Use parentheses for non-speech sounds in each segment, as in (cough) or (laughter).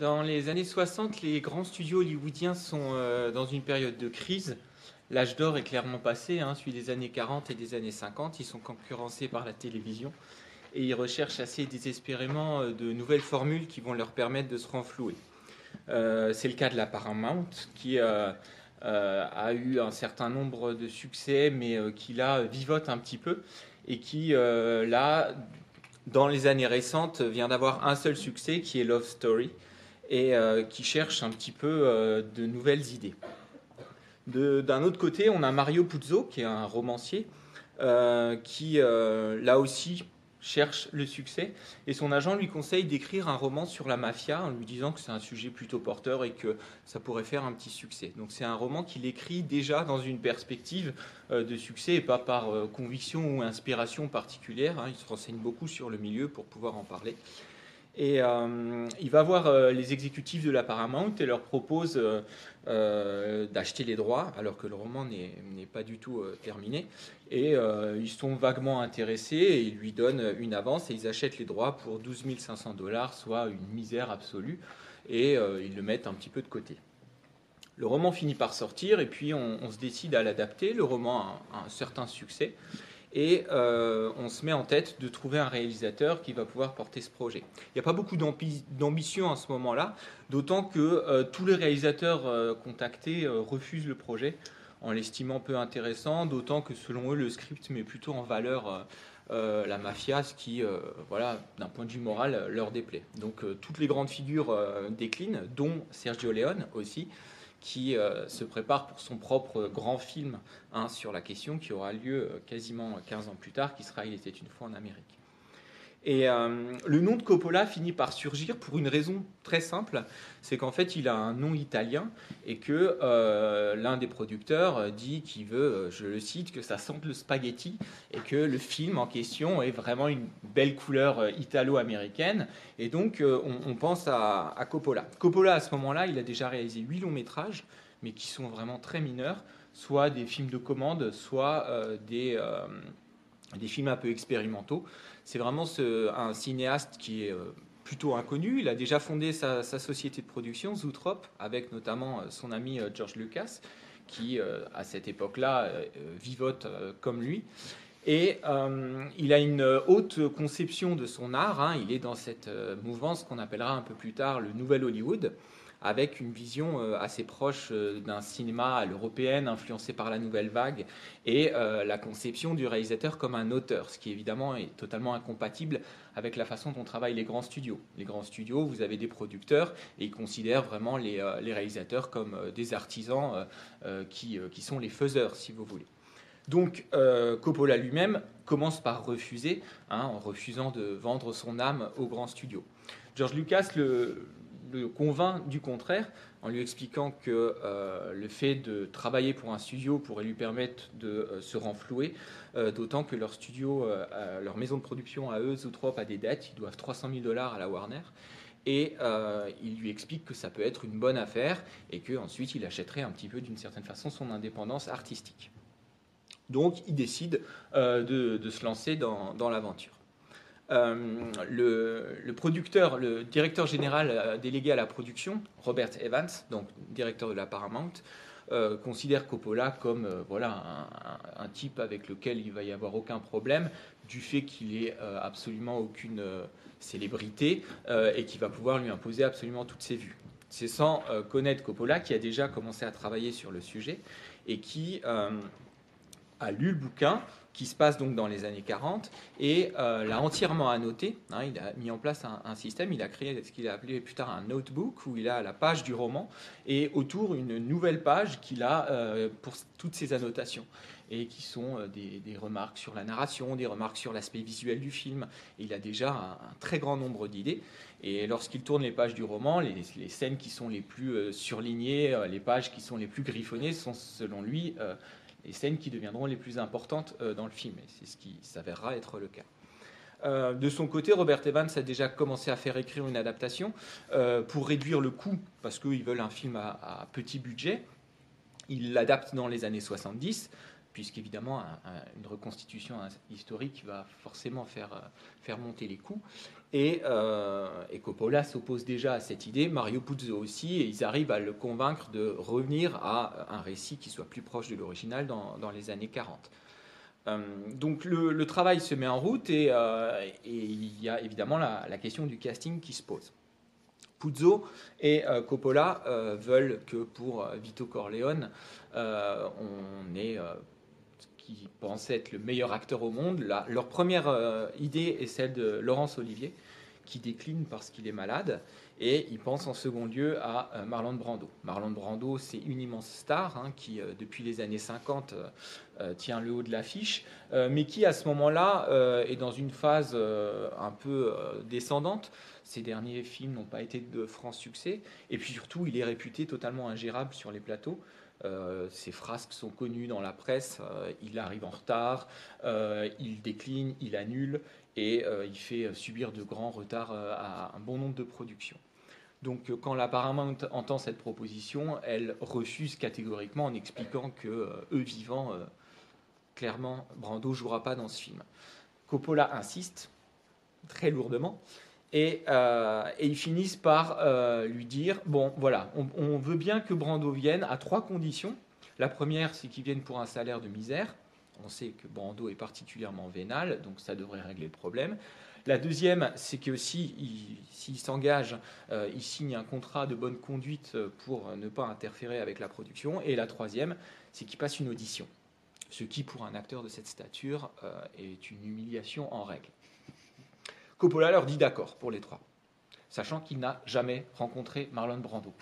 Dans les années 60, les grands studios hollywoodiens sont euh, dans une période de crise. L'âge d'or est clairement passé, hein, celui des années 40 et des années 50. Ils sont concurrencés par la télévision et ils recherchent assez désespérément euh, de nouvelles formules qui vont leur permettre de se renflouer. Euh, c'est le cas de la Paramount qui a eu un certain nombre de succès, mais qui là vivote un petit peu et qui là, dans les années récentes, vient d'avoir un seul succès qui est Love Story et euh, qui cherche un petit peu euh, de nouvelles idées. D'un autre côté, on a Mario Puzo, qui est un romancier, euh, qui là aussi cherche le succès, et son agent lui conseille d'écrire un roman sur la mafia en lui disant que c'est un sujet plutôt porteur et que ça pourrait faire un petit succès. Donc c'est un roman qu'il écrit déjà dans une perspective de succès et pas par conviction ou inspiration particulière. Hein. Il se renseigne beaucoup sur le milieu pour pouvoir en parler. Et euh, il va voir euh, les exécutifs de la Paramount et leur propose euh, d'acheter les droits, alors que le roman n'est pas du tout terminé. Et ils sont vaguement intéressés et ils lui donnent une avance et ils achètent les droits pour 12 500 dollars, soit une misère absolue, et ils le mettent un petit peu de côté. Le roman finit par sortir et puis on, se décide à l'adapter. Le roman a un certain succès et euh, on se met en tête de trouver un réalisateur qui va pouvoir porter ce projet. Il n'y a pas beaucoup d'ambition à ce moment-là, d'autant que euh, tous les réalisateurs euh, contactés refusent le projet en l'estimant peu intéressant, d'autant que selon eux, le script met plutôt en valeur la mafia, ce qui, voilà, d'un point de vue moral, leur déplaît. Donc toutes les grandes figures déclinent, dont Sergio Leone aussi, qui euh, se prépare pour son propre grand film hein, sur la question qui aura lieu euh, quasiment 15 ans plus tard, qui sera Il était une fois en Amérique. Et euh, le nom de Coppola finit par surgir pour une raison très simple, c'est qu'en fait il a un nom italien et que euh, l'un des producteurs dit qu'il veut, euh, je le cite, que ça sente le spaghetti et que le film en question est vraiment une belle couleur italo-américaine. Et donc on, pense à, à, Coppola. Coppola à ce moment-là, il a déjà réalisé huit longs métrages, mais qui sont vraiment très mineurs, soit des films de commande, soit des, des films un peu expérimentaux. C'est vraiment un cinéaste qui est euh, plutôt inconnu. Il a déjà fondé sa, société de production, Zootrop, avec notamment euh, son ami euh, George Lucas, qui, à cette époque-là, vivote comme lui. Et il a une haute conception de son art. Hein. Il est dans cette mouvance qu'on appellera un peu plus tard le Nouvel Hollywood avec une vision euh, assez proche euh, d'un cinéma à l'européenne, influencé par la nouvelle vague, et euh, la conception du réalisateur comme un auteur, ce qui évidemment est totalement incompatible avec la façon dont travaillent les grands studios. Les grands studios, vous avez des producteurs, et ils considèrent vraiment les, réalisateurs comme des artisans qui, qui, sont les faiseurs, si vous voulez. Donc Coppola lui-même commence par refuser, hein, en refusant de vendre son âme aux grands studios. George Lucas le, le convainc du contraire en lui expliquant que euh, le fait de travailler pour un studio pourrait lui permettre de euh, se renflouer, euh, d'autant que leur studio, leur maison de production à eux, Zootrop, a des dettes, ils doivent 300 000 dollars à la Warner. Et il lui explique que ça peut être une bonne affaire et qu'ensuite il achèterait un petit peu d'une certaine façon son indépendance artistique. Donc il décide de, se lancer dans l'aventure. Euh, le, producteur, le directeur général euh, délégué à la production, Robert Evans, donc directeur de la Paramount, euh, considère Coppola comme voilà un, type avec lequel il va y avoir aucun problème du fait qu'il ait absolument aucune célébrité et qu'il va pouvoir lui imposer absolument toutes ses vues. C'est sans connaître Coppola qui a déjà commencé à travailler sur le sujet et qui a lu le bouquin qui se passe donc dans les années 40 et euh, l'a entièrement annoté. Hein, il a mis en place un, système, il a créé ce qu'il a appelé plus tard un notebook où il a la page du roman et autour une nouvelle page qu'il a euh, pour toutes ses annotations et qui sont euh, des, remarques sur la narration, des remarques sur l'aspect visuel du film. il a déjà un, très grand nombre d'idées. Et lorsqu'il tourne les pages du roman, les, les, scènes qui sont les plus surlignées, les pages qui sont les plus griffonnées sont selon lui les scènes qui deviendront les plus importantes euh, dans le film. Et c'est ce qui s'avérera être le cas. Euh, de son côté, Robert Evans a déjà commencé à faire écrire une adaptation euh, pour réduire le coût, parce qu'ils veulent un film à, petit budget. Il l'adapte dans les années 70. Puisqu'évidemment, une reconstitution historique va forcément faire, faire monter les coûts. Et, et Coppola s'oppose déjà à cette idée, Mario Puzo aussi, et ils arrivent à le convaincre de revenir à un récit qui soit plus proche de l'original dans, dans, les années 40. donc le, travail se met en route et, il y a évidemment la, question du casting qui se pose. Puzo et euh, Coppola euh, veulent que pour euh, Vito Corleone, on ait qui être le meilleur acteur au monde. leur première idée est celle de Laurence Olivier, qui décline parce qu'il est malade. Et il pense en second lieu à Marlon Brando. Marlon Brando, c'est une immense star hein, qui, depuis les années 50, tient le haut de l'affiche, mais qui, à ce moment-là, est dans une phase un peu descendante. Ses derniers films n'ont pas été de franc succès. Et puis surtout, il est réputé totalement ingérable sur les plateaux. Euh, ses frasques sont connues dans la presse. Euh, il arrive en retard, euh, il décline, il annule et il fait subir de grands retards à un bon nombre de productions. Donc quand la Paramount entend cette proposition, elle refuse catégoriquement en expliquant que eux vivants, clairement, Brando jouera pas dans ce film. Coppola insiste très lourdement euh, et, ils finissent par euh, lui dire bon, voilà, on, veut bien que Brando vienne à trois conditions. La première, c'est qu'il vienne pour un salaire de misère. On sait que Brando est particulièrement vénal, donc ça devrait régler le problème. La deuxième, c'est que s'il si, s'engage, euh, il signe un contrat de bonne conduite pour ne pas interférer avec la production. Et la troisième, c'est qu'il passe une audition. Ce qui, pour un acteur de cette stature, est une humiliation en règle. Coppola leur dit d'accord pour les trois, sachant qu'il n'a jamais rencontré Marlon Brando.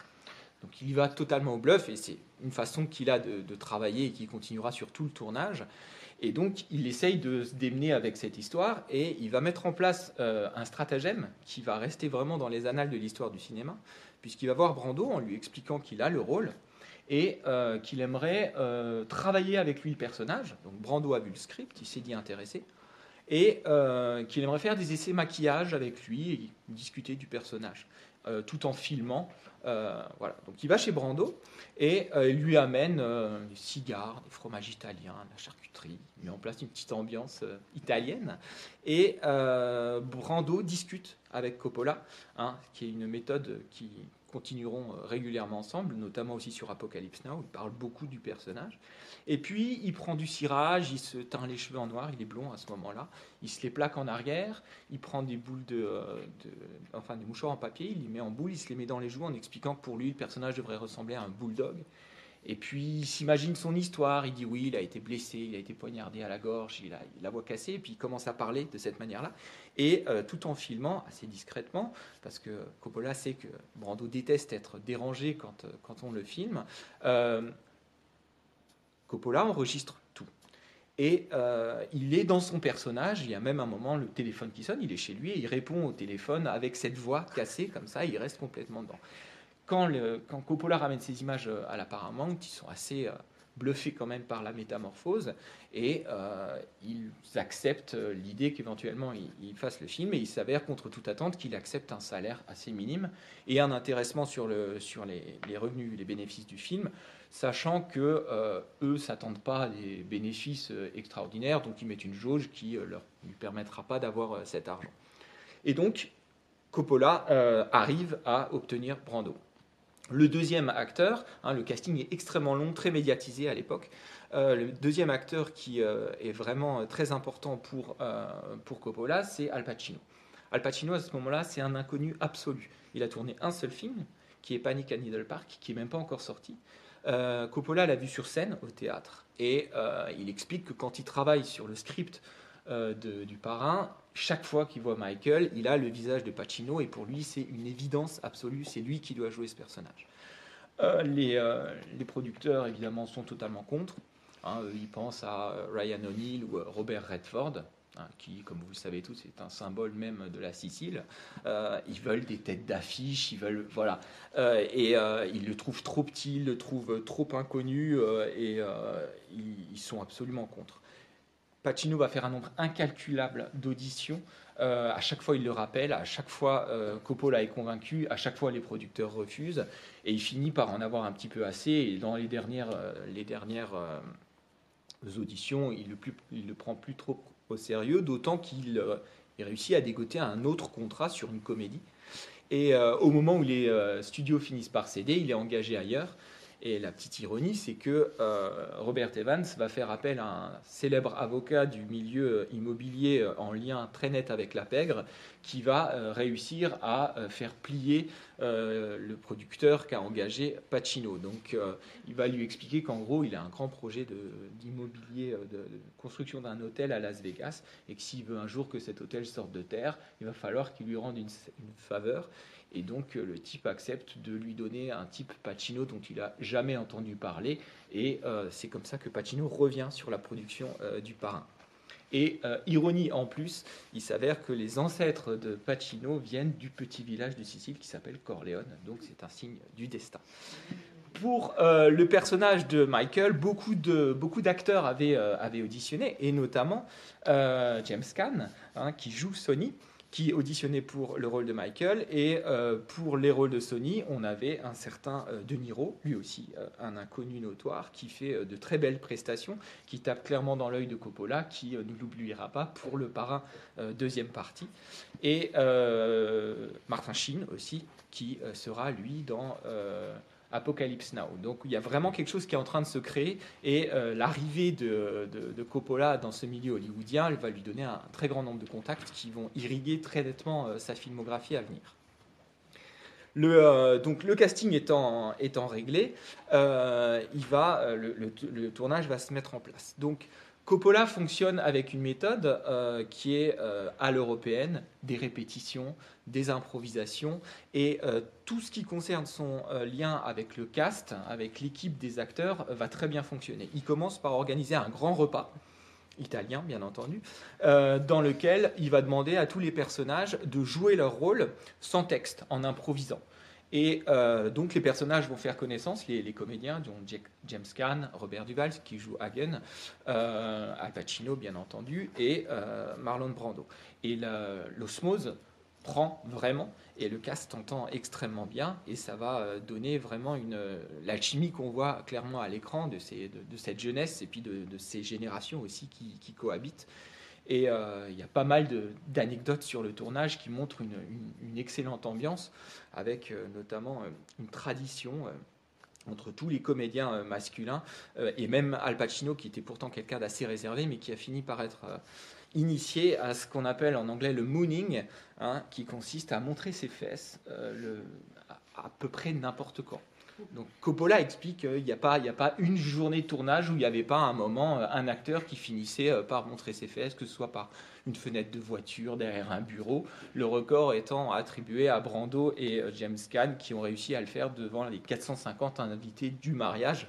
Donc il y va totalement au bluff et c'est une façon qu'il a de, travailler et qui continuera sur tout le tournage. Et donc il essaye de se démener avec cette histoire et il va mettre en place euh, un stratagème qui va rester vraiment dans les annales de l'histoire du cinéma, puisqu'il va voir Brando en lui expliquant qu'il a le rôle et euh, qu'il aimerait euh, travailler avec lui le personnage. Donc Brando a vu le script, il s'est dit intéressé et euh, qu'il aimerait faire des essais maquillage avec lui et discuter du personnage, euh, tout en filmant. Euh, voilà. Donc il va chez Brando et il lui amène des cigares, des fromages italiens, de la charcuterie, il met en place une petite ambiance italienne. Et Brando discute avec Coppola, hein, qui est une méthode qui continueront régulièrement ensemble, notamment aussi sur Apocalypse Now, où il parle beaucoup du personnage. Et puis, il prend du cirage, il se teint les cheveux en noir, il est blond à ce moment-là. Il se les plaque en arrière, il prend des boules de, euh, enfin des mouchoirs en papier, il les met en boule, il se les met dans les joues en expliquant que pour lui, le personnage devrait ressembler à un bulldog. Et puis, il s'imagine son histoire. Il dit oui, il a été blessé, il a été poignardé à la gorge, il a la voix cassée. Et puis, il commence à parler de cette manière-là. Et euh, tout en filmant assez discrètement, parce que Coppola sait que Brando déteste être dérangé quand, euh, quand on le filme. Coppola enregistre tout. Et euh, il est dans son personnage, il y a même un moment le téléphone qui sonne, il est chez lui et il répond au téléphone avec cette voix cassée comme ça, il reste complètement dedans. Quand, Coppola ramène ces images euh, à la Paramount, ils sont assez euh, bluffés quand même par la métamorphose et ils acceptent l'idée qu'éventuellement il, fasse le film et il s'avère contre toute attente qu'il accepte un salaire assez minime et un intéressement sur, le, sur les, revenus, les bénéfices du film sachant que euh, eux s'attendent pas à des bénéfices euh, extraordinaires, donc ils mettent une jauge qui ne euh, leur lui permettra pas d'avoir cet argent. Et donc Coppola arrive à obtenir Brando. Le deuxième acteur, hein, le casting est extrêmement long, très médiatisé à l'époque. le deuxième acteur qui est vraiment très important pour, pour Coppola, c'est Al Pacino. Al Pacino, à ce moment-là, c'est un inconnu absolu. Il a tourné un seul film, qui est Panic at Needle Park, qui n'est même pas encore sorti. Euh, Coppola l'a vu sur scène au théâtre et euh, il explique que quand il travaille sur le script euh, du parrain, chaque fois qu'il voit Michael, il a le visage de Pacino et pour lui c'est une évidence absolue, c'est lui qui doit jouer ce personnage. Les, producteurs évidemment sont totalement contre. Hein, ils pensent à Ryan O'Neill ou Robert Redford, Hein, qui, comme vous le savez tous, est un symbole même de la Sicile. Euh, ils veulent des têtes d'affiche, ils veulent, voilà, euh, et euh, ils le trouvent trop petit, ils le trouvent trop inconnu, et ils, sont absolument contre. Pacino va faire un nombre incalculable d'auditions. à chaque fois, il le rappelle. À chaque fois, Coppola est convaincu. À chaque fois, les producteurs refusent. Et il finit par en avoir un petit peu assez. Et dans les dernières, les dernières auditions, il ne le, prend plus trop au sérieux, d'autant qu'il réussit à dégoter un autre contrat sur une comédie. Et au moment où les studios finissent par céder, il est engagé ailleurs. Et la petite ironie, c'est que euh, Robert Evans va faire appel à un célèbre avocat du milieu immobilier euh, en lien très net avec la pègre, qui va euh, réussir à faire plier le producteur qu'a engagé Pacino. Donc il va lui expliquer qu'en gros, il a un grand projet d'immobilier, de, construction d'un hôtel à Las Vegas, et que s'il veut un jour que cet hôtel sorte de terre, il va falloir qu'il lui rende une, faveur. Et donc euh, le type accepte de lui donner un type Pacino dont il n'a jamais entendu parler. Et euh, c'est comme ça que Pacino revient sur la production euh, du parrain. Et ironie en plus, il s'avère que les ancêtres de Pacino viennent du petit village de Sicile qui s'appelle Corleone. Donc c'est un signe du destin. Pour le personnage de Michael, beaucoup, de, beaucoup d'acteurs avaient, avaient auditionné, et notamment James Caan, hein, qui joue Sony qui auditionnait pour le rôle de Michael. Et euh, pour les rôles de Sony, on avait un certain euh, De Niro, lui aussi euh, un inconnu notoire, qui fait de très belles prestations, qui tape clairement dans l'œil de Coppola, qui ne l'oubliera pas pour le parrain deuxième partie. Et Martin Sheen aussi, qui sera lui dans Apocalypse Now. Donc il y a vraiment quelque chose qui est en train de se créer et euh, l'arrivée de, Coppola dans ce milieu hollywoodien elle va lui donner un, très grand nombre de contacts qui vont irriguer très nettement euh, sa filmographie à venir. Euh, donc le casting étant, étant réglé, il va, le, le, tournage va se mettre en place. Donc Coppola fonctionne avec une méthode euh, qui est euh, à l'européenne, des répétitions, des improvisations, et euh, tout ce qui concerne son lien avec le cast, avec l'équipe des acteurs, va très bien fonctionner. Il commence par organiser un grand repas, italien bien entendu, dans lequel il va demander à tous les personnages de jouer leur rôle sans texte, en improvisant. Et euh, donc les personnages vont faire connaissance, les, comédiens, dont James Caan, Robert Duval qui joue Hagen, euh, Al Pacino bien entendu, et euh, Marlon Brando. Et l'osmose prend vraiment, et le cast entend extrêmement bien, et ça va donner vraiment une l'alchimie qu'on voit clairement à l'écran de, cette jeunesse et puis de, ces générations aussi qui cohabitent. Et euh, il y a pas mal d'anecdotes sur le tournage qui montrent une, excellente ambiance, avec euh, notamment euh, une tradition entre tous les comédiens masculins, et même Al Pacino, qui était pourtant quelqu'un d'assez réservé, mais qui a fini par être initié à ce qu'on appelle en anglais le mooning, hein, qui consiste à montrer ses fesses à peu près n'importe quand. Donc Coppola explique qu'il n'y a, pas, une journée de tournage où il n'y avait pas un moment euh, un acteur qui finissait euh, par montrer ses fesses, que ce soit par une fenêtre de voiture, derrière un bureau, le record étant attribué à Brando et euh, James Caan qui ont réussi à le faire devant les 450 invités du mariage,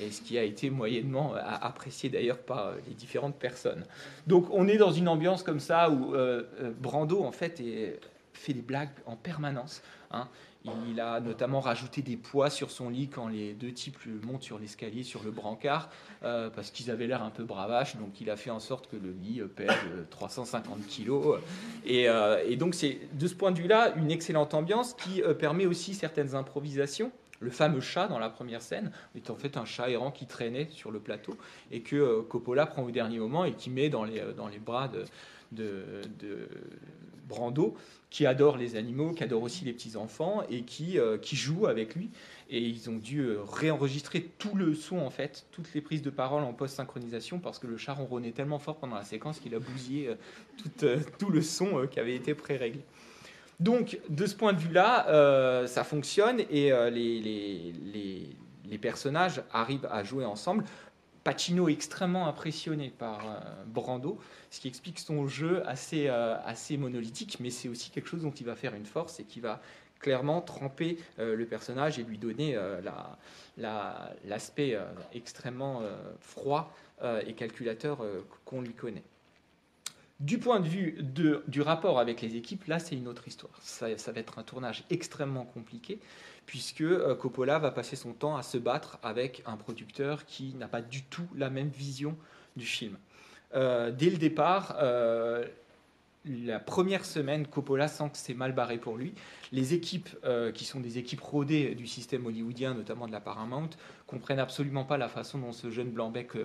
et ce qui a été moyennement apprécié d'ailleurs par les différentes personnes. Donc on est dans une ambiance comme ça où Brando en fait fait des blagues en permanence. Hein. Il a notamment rajouté des poids sur son lit quand les deux types montent sur l'escalier, sur le brancard, euh, parce qu'ils avaient l'air un peu bravaches. Donc il a fait en sorte que le lit euh, pèse 350 euh, kilos. Et, donc c'est de ce point de vue-là une excellente ambiance qui permet aussi certaines improvisations. Le fameux chat dans la première scène est en fait un chat errant qui traînait sur le plateau et que Coppola prend au dernier moment et qui met dans les, dans les bras de, Brando, qui adore les animaux, qui adore aussi les petits-enfants et qui, euh, qui joue avec lui. Et ils ont dû euh, réenregistrer tout le son, en fait, toutes les prises de parole en post-synchronisation, parce que le chat ronronnait tellement fort pendant la séquence qu'il a bousillé euh, tout, tout, le son qui avait été pré-réglé. Donc, de ce point de vue-là, ça fonctionne et les, les, les, les personnages arrivent à jouer ensemble. Pacino extrêmement impressionné par euh, Brando, ce qui explique son jeu assez, euh, assez monolithique, mais c'est aussi quelque chose dont il va faire une force et qui va clairement tremper euh, le personnage et lui donner l'aspect extrêmement froid et calculateur qu'on lui connaît. Du point de vue du rapport avec les équipes, là c'est une autre histoire. ça, va être un tournage extrêmement compliqué puisque euh, Coppola va passer son temps à se battre avec un producteur qui n'a pas du tout la même vision du film. Euh, dès le départ, euh, la première semaine, Coppola sent que c'est mal barré pour lui. Les équipes, qui sont des équipes rodées du système hollywoodien, notamment de la Paramount, comprennent absolument pas la façon dont ce jeune Blanc-bec euh,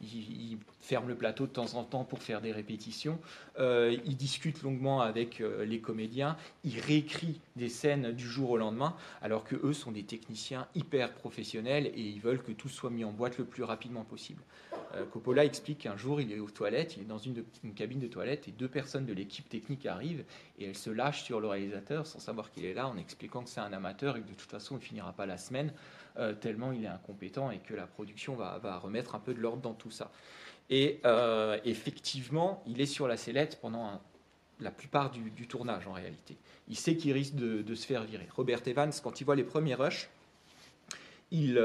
fonctionne. Il, ferme le plateau de temps en temps pour faire des répétitions. Euh, il discute longuement avec les comédiens. Il réécrit des scènes du jour au lendemain, alors que eux sont des techniciens hyper professionnels et ils veulent que tout soit mis en boîte le plus rapidement possible. Euh, Coppola explique qu'un jour, il est aux toilettes, il est dans une, cabine de toilettes, et deux personnes de l'équipe technique arrivent, et elles se lâchent sur le réalisateur sans savoir qu'il est là, en expliquant que c'est un amateur et que de toute façon, il finira pas la semaine, euh, tellement il est incompétent et que la production va, remettre un peu de l'ordre dans tout ça. Et euh, effectivement, il est sur la sellette pendant la plupart du, tournage en réalité. Il sait qu'il risque de, se faire virer. Robert Evans, quand il voit les premiers rushs, il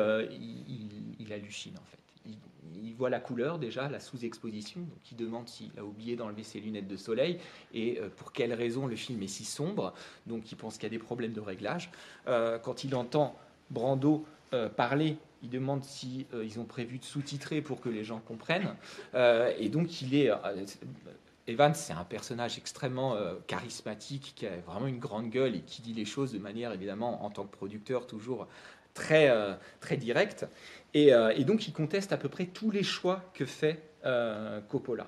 hallucine en fait il voit la couleur déjà, la sous-exposition, donc il demande s'il a oublié d'enlever ses lunettes de soleil et euh, pour quelle raison le film est si sombre, donc il pense qu'il y a des problèmes de réglage. Euh, quand il entend Brando euh, parler, il demande si ils ont prévu de sous-titrer pour que les gens comprennent, et donc il est... Evans, c'est un personnage extrêmement charismatique, qui a vraiment une grande gueule et qui dit les choses de manière, évidemment, en tant que producteur, toujours très, très directe. Euh, et, donc, il conteste à peu près tous les choix que fait euh, Coppola.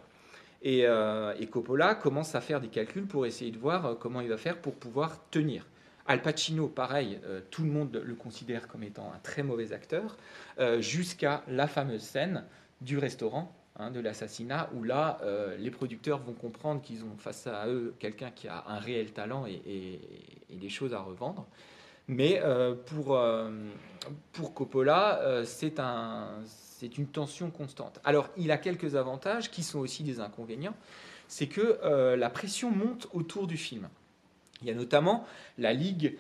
Euh, et, Coppola commence à faire des calculs pour essayer de voir comment il va faire pour pouvoir tenir. Al Pacino, pareil, tout le monde le considère comme étant un très mauvais acteur, jusqu'à la fameuse scène du restaurant, hein, de l'assassinat, où là, les producteurs vont comprendre qu'ils ont face à eux quelqu'un qui a un réel talent et, des choses à revendre. Mais euh, pour, euh, pour Coppola, euh, c'est un, une tension constante. Alors, il a quelques avantages qui sont aussi des inconvénients. C'est que la pression monte autour du film. Il y a notamment la Ligue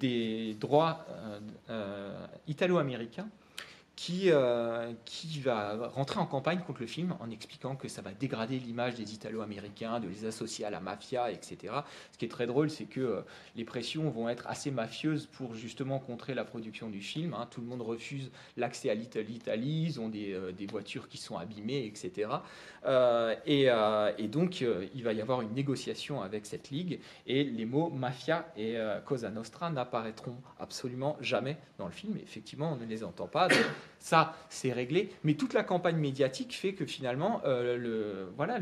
des droits italo-américains qui, euh, qui va rentrer en campagne contre le film en expliquant que ça va dégrader l'image des Italo-Américains, de les associer à la mafia, etc. Ce qui est très drôle, c'est que euh, les pressions vont être assez mafieuses pour justement contrer la production du film. Hein. Tout le monde refuse l'accès à l'Italie, ils ont des, euh, des, voitures qui sont abîmées, etc. Et, et, donc, il va y avoir une négociation avec cette ligue et les mots mafia et Cosa Nostra n'apparaîtront absolument jamais dans le film. Effectivement, on ne les entend pas. Ça, c'est réglé. Mais toute la campagne médiatique fait que finalement, euh, voilà,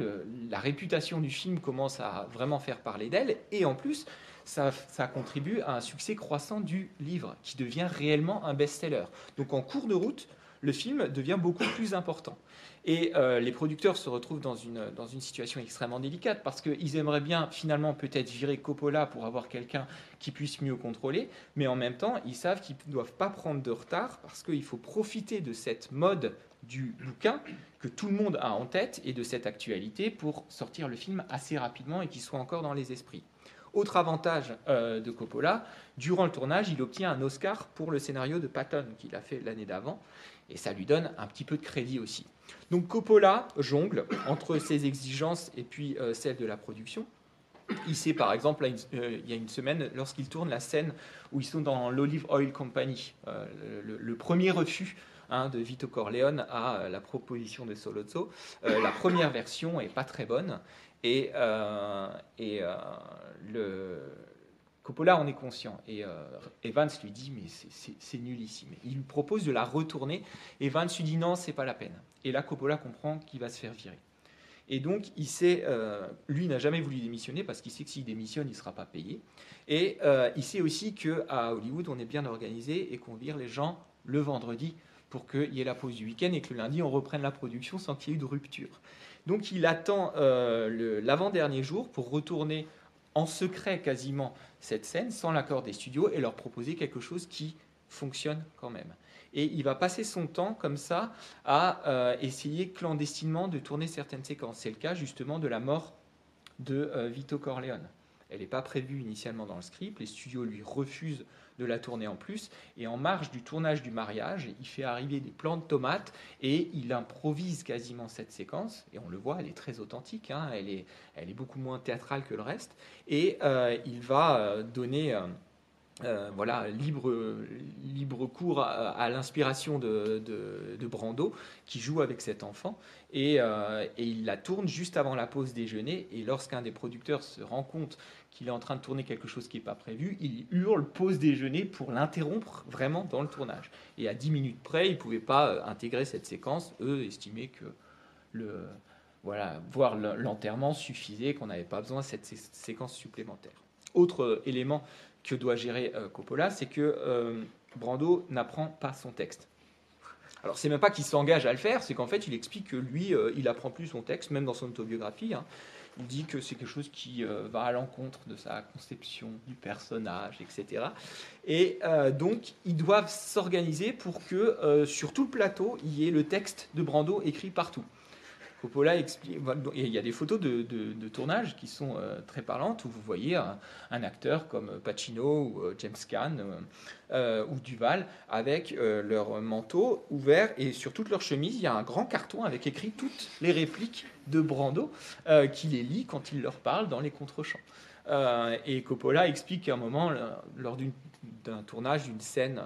la réputation du film commence à vraiment faire parler d'elle. Et en plus, ça, contribue à un succès croissant du livre, qui devient réellement un best-seller. Donc en cours de route, le film devient beaucoup (coughs) plus important. Et euh, les producteurs se retrouvent dans une, dans une situation extrêmement délicate parce qu'ils aimeraient bien finalement peut-être virer Coppola pour avoir quelqu'un qui puisse mieux contrôler, mais en même temps, ils savent qu'ils ne doivent pas prendre de retard parce qu'il faut profiter de cette mode du bouquin que tout le monde a en tête et de cette actualité pour sortir le film assez rapidement et qu'il soit encore dans les esprits. Autre avantage euh, de Coppola, durant le tournage, il obtient un Oscar pour le scénario de Patton qu'il a fait l'année d'avant, et ça lui donne un petit peu de crédit aussi. Donc Coppola jongle entre ses exigences et puis euh, celles de la production. Il sait par exemple, euh, il y a une semaine, lorsqu'il tourne la scène où ils sont dans l'Olive Oil Company, euh, le, premier refus hein, de Vito Corleone à la proposition de Solozzo, la première version est pas très bonne et, et le, Coppola en est conscient. Et euh, Evans lui dit, mais c'est nul ici. Mais il lui propose de la retourner. Evans lui dit, non, c'est pas la peine. Et là, Coppola comprend qu'il va se faire virer. Et donc, il sait, euh, lui n'a jamais voulu démissionner parce qu'il sait que s'il démissionne, il ne sera pas payé. Et euh, il sait aussi qu'à Hollywood, on est bien organisé et qu'on vire les gens le vendredi pour qu'il y ait la pause du week-end et que le lundi, on reprenne la production sans qu'il y ait eu de rupture. Donc, il attend l'avant-dernier jour pour retourner en secret quasiment cette scène sans l'accord des studios et leur proposer quelque chose qui fonctionne quand même. Et il va passer son temps comme ça à euh, essayer clandestinement de tourner certaines séquences. C'est le cas justement de la mort de euh, Vito Corleone. Elle n'est pas prévue initialement dans le script, les studios lui refusent de la tourner en plus. Et en marge du tournage du mariage, il fait arriver des plants de tomates et il improvise quasiment cette séquence. Et on le voit, elle est très authentique, hein. elle, est, elle est beaucoup moins théâtrale que le reste. Et euh, il va euh, donner. Euh, voilà, libre, libre cours à, l'inspiration de, de, Brando, qui joue avec cet enfant. Euh, et, il la tourne juste avant la pause déjeuner. Et lorsqu'un des producteurs se rend compte qu'il est en train de tourner quelque chose qui n'est pas prévu, il hurle pause déjeuner pour l'interrompre vraiment dans le tournage. Et à 10 minutes près, ils ne pouvaient pas euh, intégrer cette séquence. Eux estimaient que le, voilà, voir l'enterrement suffisait, qu'on n'avait pas besoin de cette séquence supplémentaire. Autre élément que doit gérer euh, Coppola, c'est que euh, Brando n'apprend pas son texte. Alors c'est même pas qu'il s'engage à le faire, c'est qu'en fait il explique que lui, euh, il apprend plus son texte, même dans son autobiographie. Hein. Il dit que c'est quelque chose qui va à l'encontre de sa conception du personnage, etc. Et donc ils doivent s'organiser pour que sur tout le plateau, il y ait le texte de Brando écrit partout. Coppola explique. Il y a des photos de, tournage qui sont euh, très parlantes où vous voyez un, acteur comme Pacino ou euh, James Caan euh, ou Duval avec leur manteau ouvert et sur toute leur chemise, il y a un grand carton avec écrit toutes les répliques de Brando qui les lit quand il leur parle dans les contre-champs. et Coppola explique qu'à un moment, lors d'un tournage, d'une scène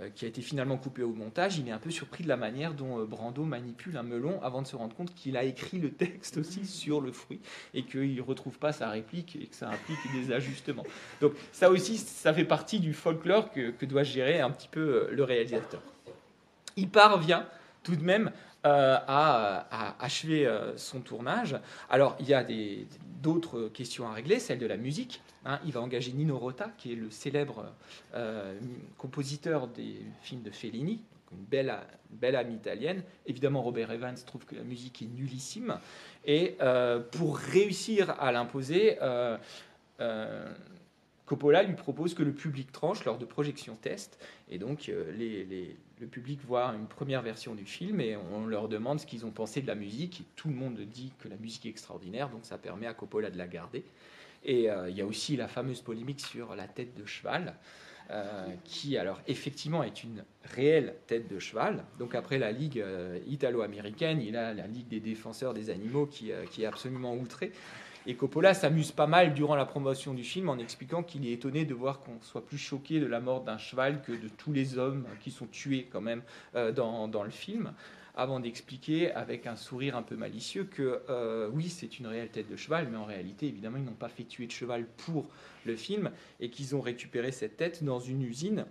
euh, qui a été finalement coupée au montage, il est un peu surpris de la manière dont euh, Brando manipule un melon avant de se rendre compte qu'il a écrit le texte aussi (laughs) sur le fruit et qu'il ne retrouve pas sa réplique et que ça implique des ajustements. Donc ça aussi, ça fait partie du folklore que, doit gérer un petit peu euh, le réalisateur. Il parvient tout de même à, achever son tournage. Alors, il y a d'autres questions à régler, celle de la musique. Hein, il va engager Nino Rota, qui est le célèbre euh, compositeur des films de Fellini, une belle, belle amie italienne. Évidemment, Robert Evans trouve que la musique est nullissime. Et euh, pour réussir à l'imposer, euh, Coppola lui propose que le public tranche lors de projections test. Et donc, le public voit une première version du film et on leur demande ce qu'ils ont pensé de la musique. Et tout le monde dit que la musique est extraordinaire, donc ça permet à Coppola de la garder. Et euh, il y a aussi la fameuse polémique sur la tête de cheval. Euh, qui alors effectivement est une réelle tête de cheval. Donc après la ligue euh, italo-américaine, il a la ligue des défenseurs des animaux qui, qui est absolument outrée. Et Coppola s'amuse pas mal durant la promotion du film en expliquant qu'il est étonné de voir qu'on soit plus choqué de la mort d'un cheval que de tous les hommes qui sont tués quand même dans, dans le film avant d'expliquer avec un sourire un peu malicieux que euh, oui, c'est une réelle tête de cheval, mais en réalité, évidemment, ils n'ont pas fait tuer de cheval pour le film et qu'ils ont récupéré cette tête dans une usine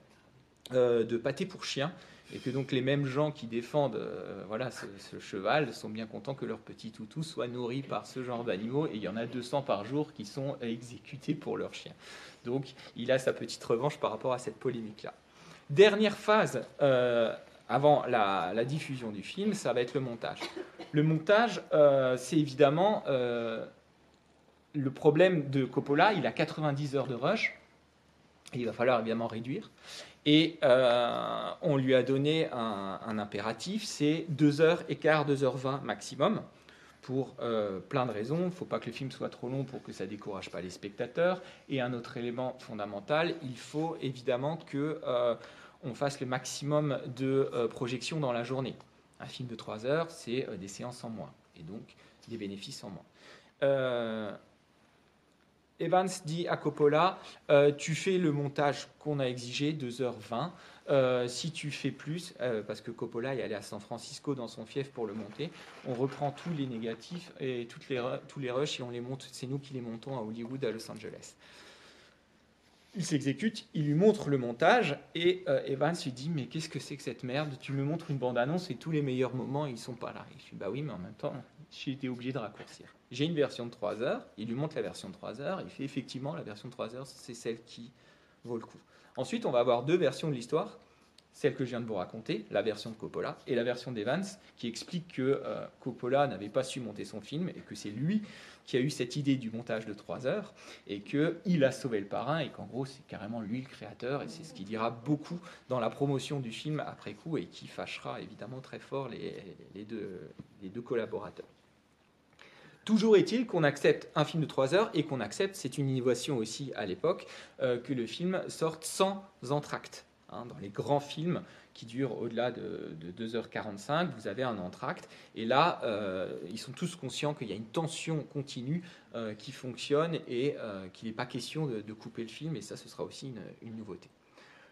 euh, de pâté pour chiens et que donc les mêmes gens qui défendent euh, voilà, ce, cheval sont bien contents que leur petit toutou soit nourri par ce genre d'animaux, et il y en a 200 par jour qui sont exécutés pour leurs chiens. Donc il a sa petite revanche par rapport à cette polémique-là. Dernière phase avant la, diffusion du film, ça va être le montage. Le montage, euh, c'est évidemment euh, le problème de Coppola. Il a 90 heures de rush. Il va falloir évidemment réduire. Et euh, on lui a donné un, impératif, c'est 2h15, 2h20 maximum, pour plein de raisons. Il ne faut pas que le film soit trop long pour que ça ne décourage pas les spectateurs. Et un autre élément fondamental, il faut évidemment que on fasse le maximum de euh, projections dans la journée. Un film de 3 heures, c'est euh, des séances en moins, et donc des bénéfices en moins. Euh, Evans dit à Coppola, tu fais le montage qu'on a exigé, 2h20. si tu fais plus, parce que Coppola est allé à San Francisco dans son fief pour le monter, on reprend tous les négatifs et tous les rushs et on les monte, c'est nous qui les montons à Hollywood, à Los Angeles il s'exécute, il lui montre le montage et euh, Evans lui dit mais qu'est-ce que c'est que cette merde? Tu me montres une bande-annonce et tous les meilleurs moments ils sont pas là. Il dit bah oui mais en même temps j'ai été obligé de raccourcir. J'ai une version de 3 heures, il lui montre la version de 3 heures, il fait effectivement la version de 3 heures, c'est celle qui vaut le coup. Ensuite on va avoir deux versions de l'histoire, celle que je viens de vous raconter, la version de Coppola, et la version d'Evans qui explique que euh, Coppola n'avait pas su monter son film et que c'est lui qui a eu cette idée du montage de 3 heures et qu'il a sauvé le parrain et qu'en gros c'est carrément lui le créateur et c'est ce qui dira beaucoup dans la promotion du film après coup et qui fâchera évidemment très fort les deux collaborateurs. Toujours est-il qu'on accepte un film de 3 heures et qu'on accepte, c'est une innovation aussi à l'époque, euh, que le film sorte sans entracte. Hein. dans les grands films qui durent au-delà de, 2h45, vous avez un entracte. Et là, ils sont tous conscients qu'il y a une tension continue qui fonctionne et qu'il n'est pas question de, couper le film. Et ça, ce sera aussi une nouveauté.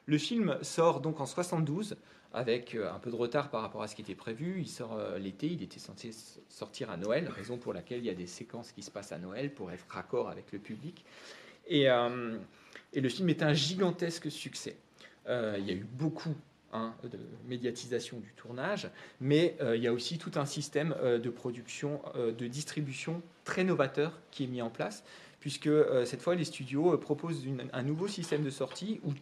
Le film sort donc en 72 avec euh, un peu de retard par rapport à ce qui était prévu. Il sort euh, l'été, il était censé sortir à Noël, raison pour laquelle il y a des séquences qui se passent à Noël pour être raccord avec le public. Et, euh, le film est un gigantesque succès. il y a eu beaucoup hein, de médiatisation du tournage, mais il y a aussi tout un système de production, de distribution très novateur qui est mis en place, puisque cette fois les studios proposent un nouveau système de sortie où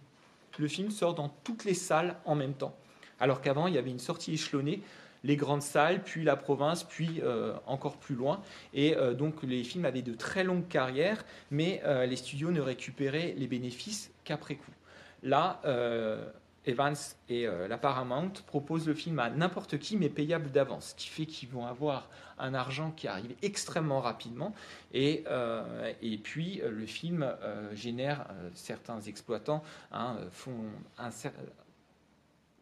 le film sort dans toutes les salles en même temps. Alors qu'avant, il y avait une sortie échelonnée, les grandes salles, puis la province, puis euh, encore plus loin. Et euh, donc les films avaient de très longues carrières, mais euh, les studios ne récupéraient les bénéfices qu'après coup. Là, Evans et la Paramount proposent le film à n'importe qui, mais payable d'avance, ce qui fait qu'ils vont avoir un argent qui arrive extrêmement rapidement. Et, et puis, le film génère, certains exploitants hein, font un,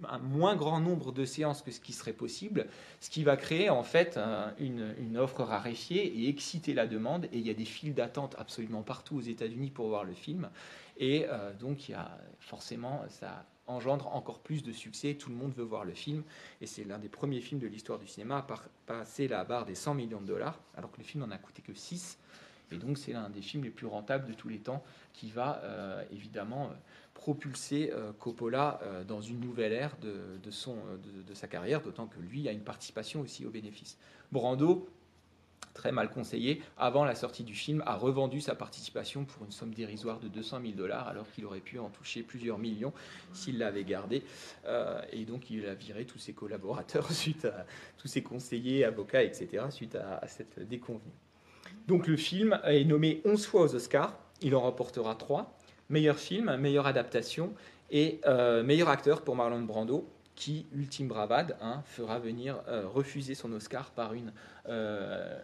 un moins grand nombre de séances que ce qui serait possible, ce qui va créer en fait une, offre raréfiée et exciter la demande. Et il y a des files d'attente absolument partout aux États-Unis pour voir le film. Et euh, donc il y a forcément ça engendre encore plus de succès. Tout le monde veut voir le film. Et c'est l'un des premiers films de l'histoire du cinéma à passer la barre des 100 millions de dollars, alors que le film n'en a coûté que 6. Et donc c'est l'un des films les plus rentables de tous les temps qui va euh, évidemment propulser euh, Coppola euh, dans une nouvelle ère de, son, de, sa carrière, d'autant que lui a une participation aussi au bénéfice. Brando, très mal conseillé, avant la sortie du film, a revendu sa participation pour une somme dérisoire de 200 000 dollars, alors qu'il aurait pu en toucher plusieurs millions s'il l'avait gardé. et donc il a viré tous ses collaborateurs (laughs) suite à tous ses conseillers, avocats, etc., suite à, à cette déconvenue. Donc le film est nommé 11 fois aux Oscars, il en remportera 3. Meilleur film, meilleure adaptation et euh, meilleur acteur pour Marlon Brando, qui, ultime bravade, hein, fera venir euh, refuser son Oscar par une euh,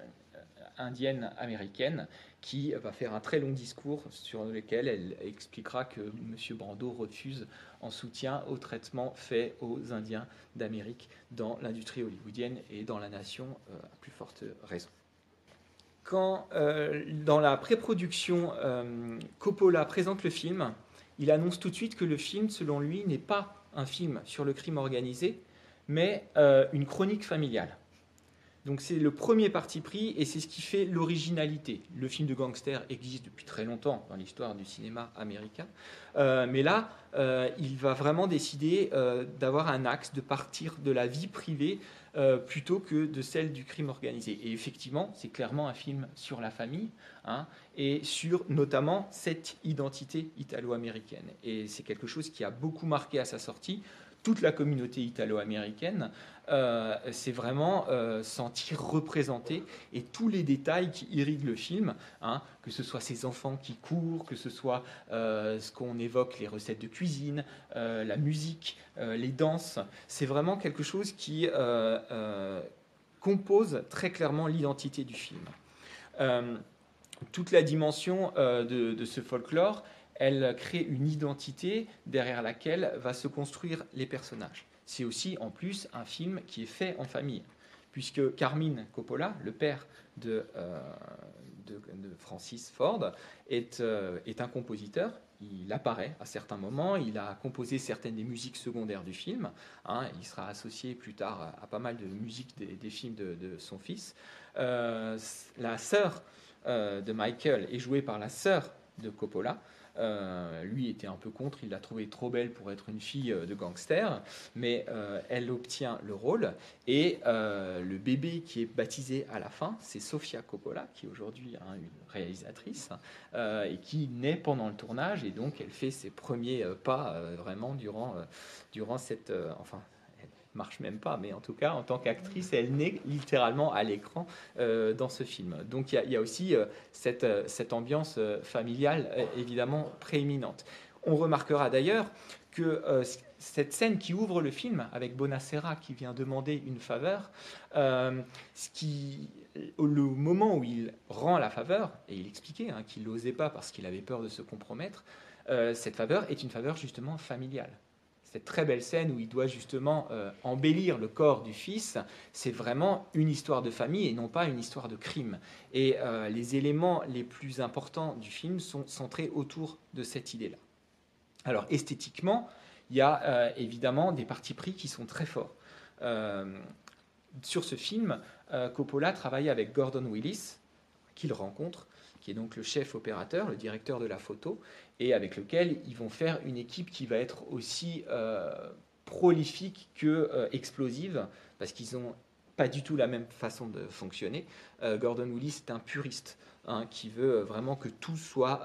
indienne américaine qui va faire un très long discours sur lequel elle expliquera que M. Brando refuse en soutien au traitement fait aux Indiens d'Amérique dans l'industrie hollywoodienne et dans la nation à plus forte raison quand euh, dans la pré-production, euh, Coppola présente le film, il annonce tout de suite que le film, selon lui, n'est pas un film sur le crime organisé, mais euh, une chronique familiale. Donc c'est le premier parti pris et c'est ce qui fait l'originalité. Le film de gangster existe depuis très longtemps dans l'histoire du cinéma américain, mais là, il va vraiment décider d'avoir un axe, de partir de la vie privée euh, plutôt que de celle du crime organisé. Et effectivement, c'est clairement un film sur la famille hein, et sur notamment cette identité italo-américaine. Et c'est quelque chose qui a beaucoup marqué à sa sortie toute la communauté italo-américaine euh, s'est vraiment euh, sentie représentée et tous les détails qui irriguent le film, hein, que ce soit ses enfants qui courent, que ce soit euh, ce qu'on évoque, les recettes de cuisine, la musique, les danses, c'est vraiment quelque chose qui compose très clairement l'identité du film. toute la dimension de ce folklore, elle crée une identité derrière laquelle va se construire les personnages. C'est aussi en plus un film qui est fait en famille, puisque Carmine Coppola, le père de, euh, Francis Ford, euh, est, un compositeur. Il apparaît à certains moments, il a composé certaines des musiques secondaires du film. Hein. il sera associé plus tard à, pas mal de musiques des, films de, son fils. Euh, la sœur de Michael est jouée par la sœur de Coppola. Euh, lui était un peu contre, il l'a trouvée trop belle pour être une fille euh, de gangster, mais euh, elle obtient le rôle. Et le bébé qui est baptisé à la fin, c'est Sofia Coppola, qui est aujourd'hui hein, une réalisatrice, et qui naît pendant le tournage, et donc elle fait ses premiers pas vraiment durant, durant cette, marche même pas, mais en tout cas, en tant qu'actrice, elle naît littéralement à l'écran euh, dans ce film. Donc il y, a aussi euh, cette, euh, cette, ambiance familiale évidemment prééminente. On remarquera d'ailleurs que cette scène qui ouvre le film avec Bonacera qui vient demander une faveur, ce qui, le moment où il rend la faveur, et il expliquait hein, qu'il n'osait pas parce qu'il avait peur de se compromettre, cette faveur est une faveur justement familiale cette très belle scène où il doit justement euh, embellir le corps du fils, c'est vraiment une histoire de famille et non pas une histoire de crime. Et euh, les éléments les plus importants du film sont centrés autour de cette idée-là. Alors esthétiquement, il y a euh, évidemment des partis pris qui sont très forts. sur ce film, Coppola travaille avec Gordon Willis, qu'il rencontre, qui est donc le chef opérateur, le directeur de la photo, et avec lequel ils vont faire une équipe qui va être aussi euh, prolifique que euh, explosive, parce qu'ils n'ont pas du tout la même façon de fonctionner. Euh, Gordon Willis est un puriste hein, qui veut vraiment que tout soit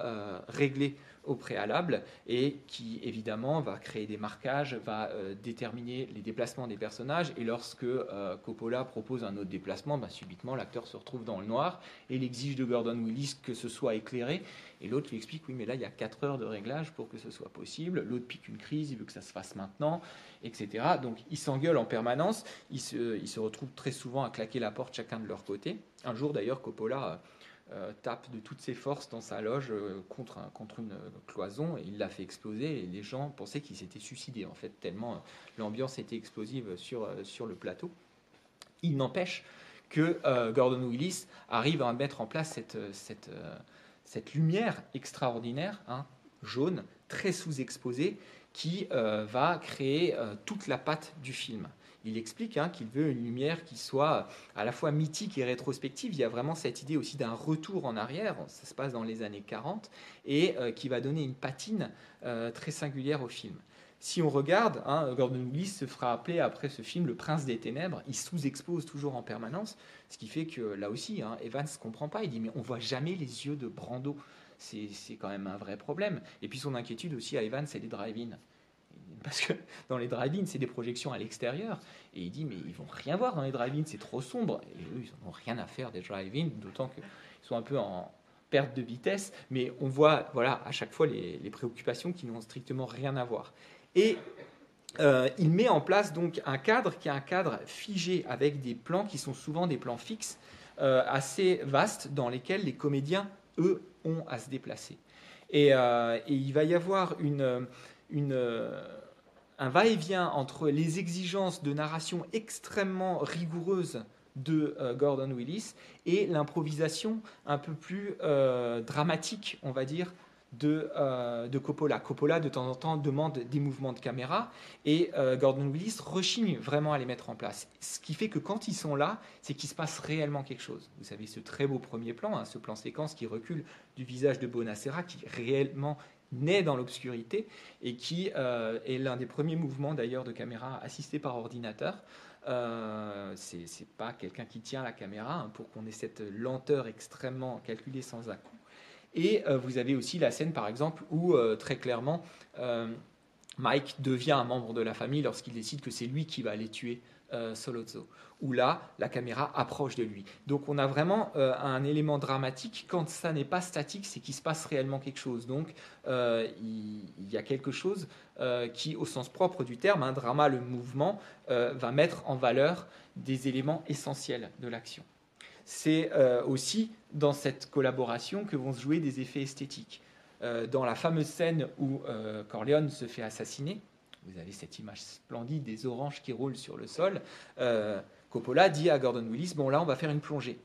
réglé au préalable et qui évidemment va créer des marquages, va euh, déterminer les déplacements des personnages et lorsque euh, Coppola propose un autre déplacement, bah, subitement l'acteur se retrouve dans le noir et il exige de Gordon Willis que ce soit éclairé et l'autre lui explique oui mais là il y a 4 heures de réglage pour que ce soit possible, l'autre pique une crise, il veut que ça se fasse maintenant, etc. Donc ils s'engueulent en permanence, ils se retrouvent très souvent à claquer la porte chacun de leur côté. Un jour d'ailleurs Coppola euh, tape de toutes ses forces dans sa loge euh, contre, une cloison et il l'a fait exploser et les gens pensaient qu'il s'était suicidé en fait tellement euh, l'ambiance était explosive sur, le plateau. Il n'empêche que Gordon Willis arrive à mettre en place cette lumière extraordinaire, hein, jaune, très sous-exposée, qui va créer toute la patte du film il explique hein, qu'il veut une lumière qui soit à la fois mythique et rétrospective. Il y a vraiment cette idée aussi d'un retour en arrière, ça se passe dans les années 40, et euh, qui va donner une patine euh, très singulière au film. Si on regarde, hein, Gordon Willis se fera appeler après ce film le prince des ténèbres, il sous-expose toujours en permanence, ce qui fait que là aussi, hein, Evans ne comprend pas, il dit mais on voit jamais les yeux de Brando, c'est quand même un vrai problème. Et puis son inquiétude aussi à Evans, c'est les drive-in parce que dans les drive-in, c'est des projections à l'extérieur. Et il dit, mais ils vont rien voir dans les drive-in, c'est trop sombre. Et eux, ils n'ont rien à faire des drive-in, d'autant qu'ils sont un peu en perte de vitesse. Mais on voit, voilà, à chaque fois les, préoccupations qui n'ont strictement rien à voir. Et euh, il met en place donc un cadre qui est un cadre figé avec des plans qui sont souvent des plans fixes, euh, assez vastes, dans lesquels les comédiens, eux, ont à se déplacer. Et, euh, il va y avoir une un va-et-vient entre les exigences de narration extrêmement rigoureuses de euh, Gordon Willis et l'improvisation un peu plus euh, dramatique, on va dire, euh, de, Coppola. Coppola, de temps en temps, demande des mouvements de caméra et Gordon Willis rechigne vraiment à les mettre en place. Ce qui fait que quand ils sont là, c'est qu'il se passe réellement quelque chose. Vous savez, ce très beau premier plan, hein, ce plan séquence qui recule du visage de Bonacera, qui réellement naît dans l'obscurité et qui euh, est l'un des premiers mouvements d'ailleurs de caméra assisté par ordinateur. Euh, c'est pas quelqu'un qui tient la caméra hein, pour qu'on ait cette lenteur extrêmement calculée sans un coup. Et euh, vous avez aussi la scène par exemple où euh, très clairement Mike devient un membre de la famille lorsqu'il décide que c'est lui qui va aller tuer euh, Solozzo, où là, la caméra approche de lui. Donc on a vraiment euh, un élément dramatique. Quand ça n'est pas statique, c'est qu'il se passe réellement quelque chose. Donc euh, il, y a quelque chose qui, au sens propre du terme, un drama, le mouvement, va mettre en valeur des éléments essentiels de l'action. C'est aussi dans cette collaboration que vont se jouer des effets esthétiques. dans la fameuse scène où Corleone se fait assassiner, vous avez cette image splendide des oranges qui roulent sur le sol. Euh, Coppola dit à Gordon Willis, bon là on va faire une plongée.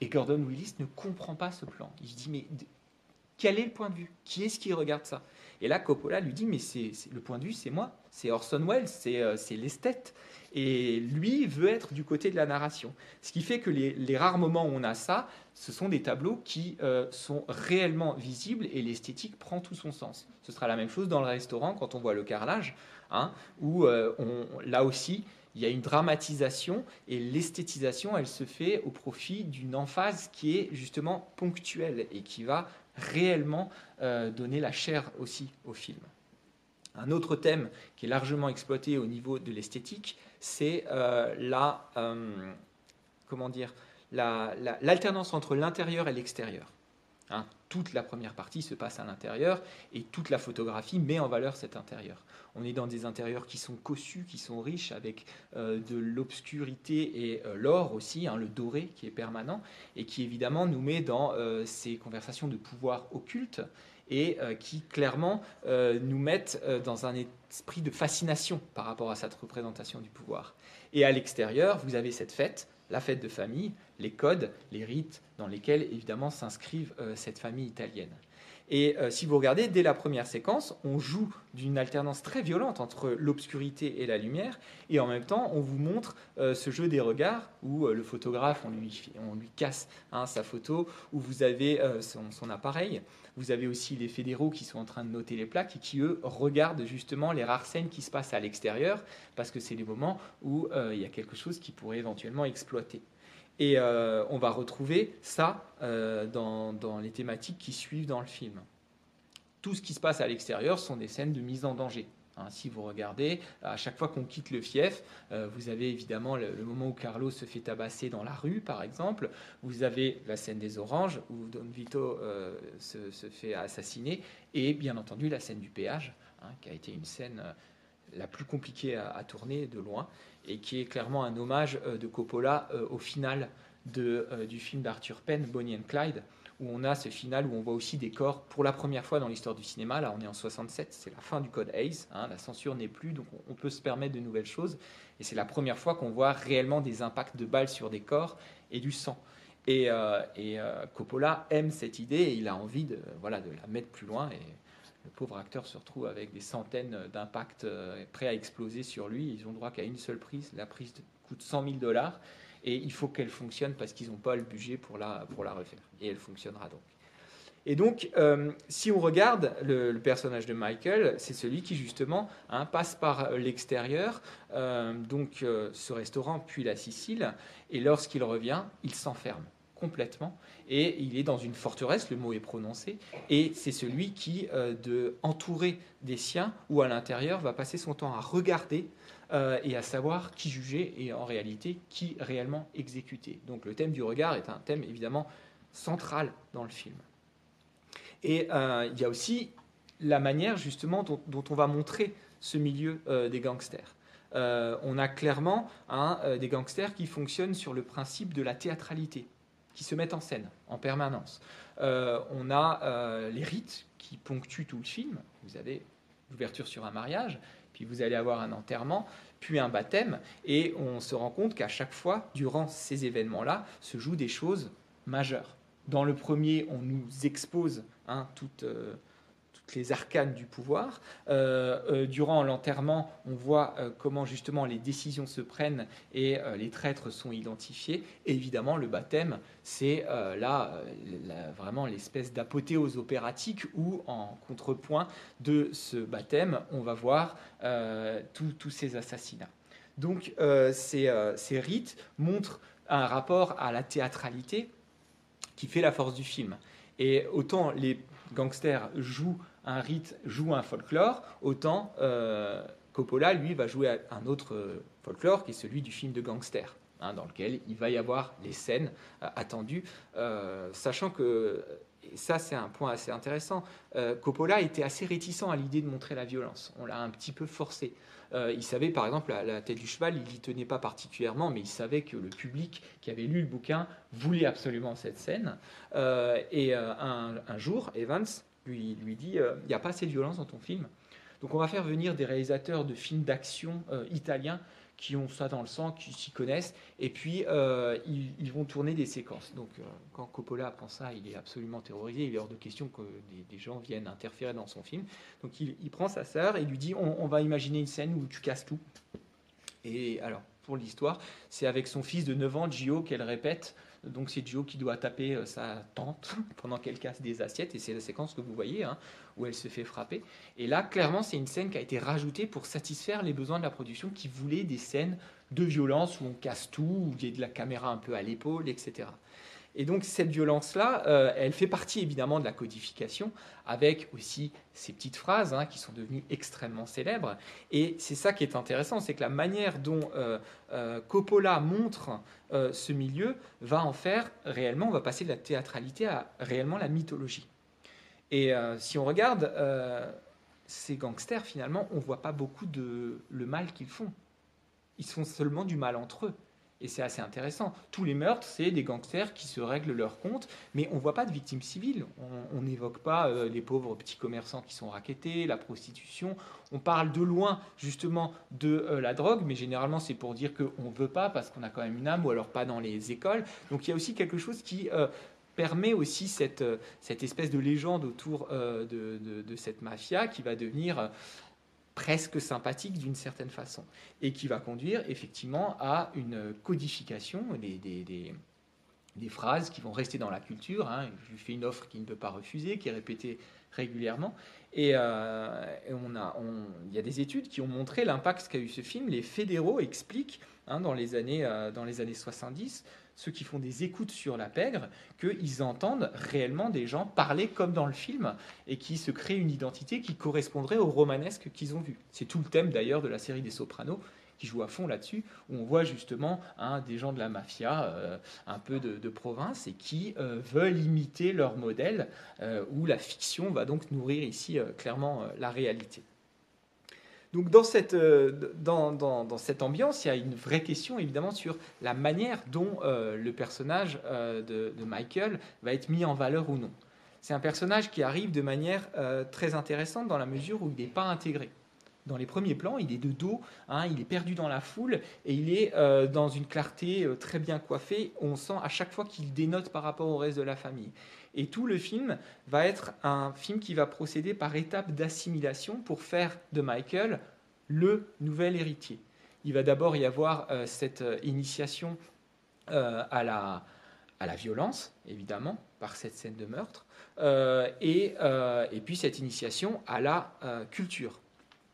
Et Gordon Willis ne comprend pas ce plan. Il dit, mais quel est le point de vue? Qui est-ce qui regarde ça? Et là, Coppola lui dit, mais c'est, le point de vue, c'est moi, c'est Orson Welles, c'est, euh, l'esthète. Et lui veut être du côté de la narration. Ce qui fait que les, rares moments où on a ça, ce sont des tableaux qui euh, sont réellement visibles et l'esthétique prend tout son sens. Ce sera la même chose dans le restaurant quand on voit le carrelage, hein, où euh, là aussi, il y a une dramatisation et l'esthétisation, elle se fait au profit d'une emphase qui est justement ponctuelle et qui va réellement euh, donner la chair aussi au film. Un autre thème qui est largement exploité au niveau de l'esthétique, c'est euh, euh, comment dire, l'alternance entre l'intérieur et l'extérieur. Hein, toute la première partie se passe à l'intérieur et toute la photographie met en valeur cet intérieur. On est dans des intérieurs qui sont cossus, qui sont riches, avec euh, de l'obscurité et l'or aussi, hein, le doré qui est permanent, et qui évidemment nous met dans ces conversations de pouvoir occulte et qui clairement nous mettent dans un esprit de fascination par rapport à cette représentation du pouvoir. Et à l'extérieur, vous avez cette fête, la fête de famille, les codes, les rites dans lesquels évidemment s'inscrivent cette famille italienne. Et euh, si vous regardez, dès la première séquence, on joue d'une alternance très violente entre l'obscurité et la lumière, et en même temps, on vous montre euh, ce jeu des regards où euh, le photographe, on lui, casse hein, sa photo, où vous avez son, appareil. Vous avez aussi les fédéraux qui sont en train de noter les plaques et qui, eux, regardent justement les rares scènes qui se passent à l'extérieur, parce que c'est les moments où il y a quelque chose qui pourrait éventuellement exploiter. Et euh, on va retrouver ça euh, dans, les thématiques qui suivent dans le film. Tout ce qui se passe à l'extérieur sont des scènes de mise en danger. Hein, si vous regardez, à chaque fois qu'on quitte le fief, euh, vous avez évidemment le, moment où Carlos se fait tabasser dans la rue, par exemple. Vous avez la scène des oranges, où Don Vito se, fait assassiner. Et bien entendu, la scène du péage, hein, qui a été une scène la plus compliquée à, tourner de loin et qui est clairement un hommage euh, de Coppola euh, au final de, euh, du film d'Arthur Penn, Bonnie and Clyde, où on a ce final où on voit aussi des corps pour la première fois dans l'histoire du cinéma. Là, on est en 67, c'est la fin du code Hayes, hein, la censure n'est plus, donc on, peut se permettre de nouvelles choses. Et c'est la première fois qu'on voit réellement des impacts de balles sur des corps et du sang. Et, Coppola aime cette idée et il a envie de, voilà, de la mettre plus loin. Le pauvre acteur se retrouve avec des centaines d'impacts euh, prêts à exploser sur lui. Ils ont droit qu'à une seule prise. La prise coûte 100 000 dollars et il faut qu'elle fonctionne parce qu'ils n'ont pas le budget pour la, refaire. Et elle fonctionnera donc. Et donc, euh, si on regarde le, personnage de Michael, c'est celui qui justement hein, passe par l'extérieur, euh, donc ce restaurant puis la Sicile, et lorsqu'il revient, il s'enferme complètement et il est dans une forteresse, le mot est prononcé, et c'est celui qui, euh, de entouré des siens ou à l'intérieur, va passer son temps à regarder euh, et à savoir qui juger et en réalité qui réellement exécuter. Donc le thème du regard est un thème évidemment central dans le film. Et euh, il y a aussi la manière justement dont, on va montrer ce milieu des gangsters. on a clairement des gangsters qui fonctionnent sur le principe de la théâtralité qui se mettent en scène en permanence. Euh, on a euh, les rites qui ponctuent tout le film. Vous avez l'ouverture sur un mariage, puis vous allez avoir un enterrement, puis un baptême, et on se rend compte qu'à chaque fois, durant ces événements-là, se jouent des choses majeures. Dans le premier, on nous expose hein, toute, euh, les arcanes du pouvoir. Euh, euh, durant l'enterrement, on voit euh, comment justement les décisions se prennent et les traîtres sont identifiés. évidemment, le baptême, c'est là vraiment l'espèce d'apothéose opératique où, en contrepoint de ce baptême, on va voir tous ces assassinats. Donc, ces, ces rites montrent un rapport à la théâtralité qui fait la force du film. Et autant les gangsters jouent un rite joue un folklore, autant euh, Coppola, lui, va jouer un autre euh, folklore qui est celui du film de gangster, hein, dans lequel il va y avoir les scènes euh, attendues, sachant que, et ça c'est un point assez intéressant, Coppola était assez réticent à l'idée de montrer la violence, on l'a un petit peu forcé. il savait, par exemple, la, la tête du cheval, il n'y tenait pas particulièrement, mais il savait que le public qui avait lu le bouquin voulait absolument cette scène. et un, un, jour, Evans, lui, lui dit euh, il n'y a pas assez de violence dans ton film. Donc on va faire venir des réalisateurs de films d'action euh, italiens qui ont ça dans le sang, qui s'y connaissent, et puis euh, ils, vont tourner des séquences. Donc quand Coppola apprend ça, il est absolument terrorisé, il est hors de question que des, gens viennent interférer dans son film. Donc il, prend sa sœur et lui dit on, on, va imaginer une scène où tu casses tout. Et alors, pour l'histoire, c'est avec son fils de 9 ans, Gio, qu'elle répète donc c'est Joe qui doit taper euh, sa tante (laughs) pendant qu'elle casse des assiettes, et c'est la séquence que vous voyez, hein, où elle se fait frapper. Et là, clairement, c'est une scène qui a été rajoutée pour satisfaire les besoins de la production qui voulait des scènes de violence où on casse tout, où il y a de la caméra un peu à l'épaule, etc. Et donc cette violence-là, euh, elle fait partie évidemment de la codification, avec aussi ces petites phrases hein, qui sont devenues extrêmement célèbres. Et c'est ça qui est intéressant, c'est que la manière dont euh, euh, Coppola montre ce milieu va en faire réellement, on va passer de la théâtralité à réellement la mythologie. Et si on regarde ces gangsters, finalement, on ne voit pas beaucoup de le mal qu'ils font. Ils font seulement du mal entre eux Et c'est assez intéressant. Tous les meurtres, c'est des gangsters qui se règlent leur compte, mais on ne voit pas de victimes civiles. On n'évoque pas euh, les pauvres petits commerçants qui sont raquettés, la prostitution. On parle de loin, justement, de euh, la drogue, mais généralement, c'est pour dire qu'on ne veut pas parce qu'on a quand même une âme, ou alors pas dans les écoles. Donc il y a aussi quelque chose qui euh, permet aussi cette, cette espèce de légende autour de, de, cette mafia qui va devenir presque sympathique d'une certaine façon, et qui va conduire effectivement à une codification des, des, phrases qui vont rester dans la culture. Hein. Je lui fais une offre qu'il ne peut pas refuser, qui est répétée régulièrement. Et, euh, on il y a des études qui ont montré l'impact qu'a eu ce film. Les fédéraux expliquent hein, dans, les années, euh, dans les années 70 ceux qui font des écoutes sur la pègre, qu'ils entendent réellement des gens parler comme dans le film et qui se créent une identité qui correspondrait au romanesque qu'ils ont vu. C'est tout le thème d'ailleurs de la série des Sopranos qui joue à fond là-dessus, où on voit justement hein, des gens de la mafia, euh, un peu de, province, et qui euh, veulent imiter leur modèle, euh, où la fiction va donc nourrir ici clairement la réalité. Donc dans cette, euh, dans, cette ambiance, il y a une vraie question évidemment sur la manière dont euh, le personnage euh, de, Michael va être mis en valeur ou non. C'est un personnage qui arrive de manière très intéressante dans la mesure où il n'est pas intégré. Dans les premiers plans, il est de dos, hein, il est perdu dans la foule et il est dans une clarté très bien coiffée. On sent à chaque fois qu'il dénote par rapport au reste de la famille. Et tout le film va être un film qui va procéder par étapes d'assimilation pour faire de Michael le nouvel héritier. Il va d'abord y avoir euh, cette euh, initiation euh, à, la, violence, évidemment, par cette scène de meurtre, et, puis cette initiation à la culture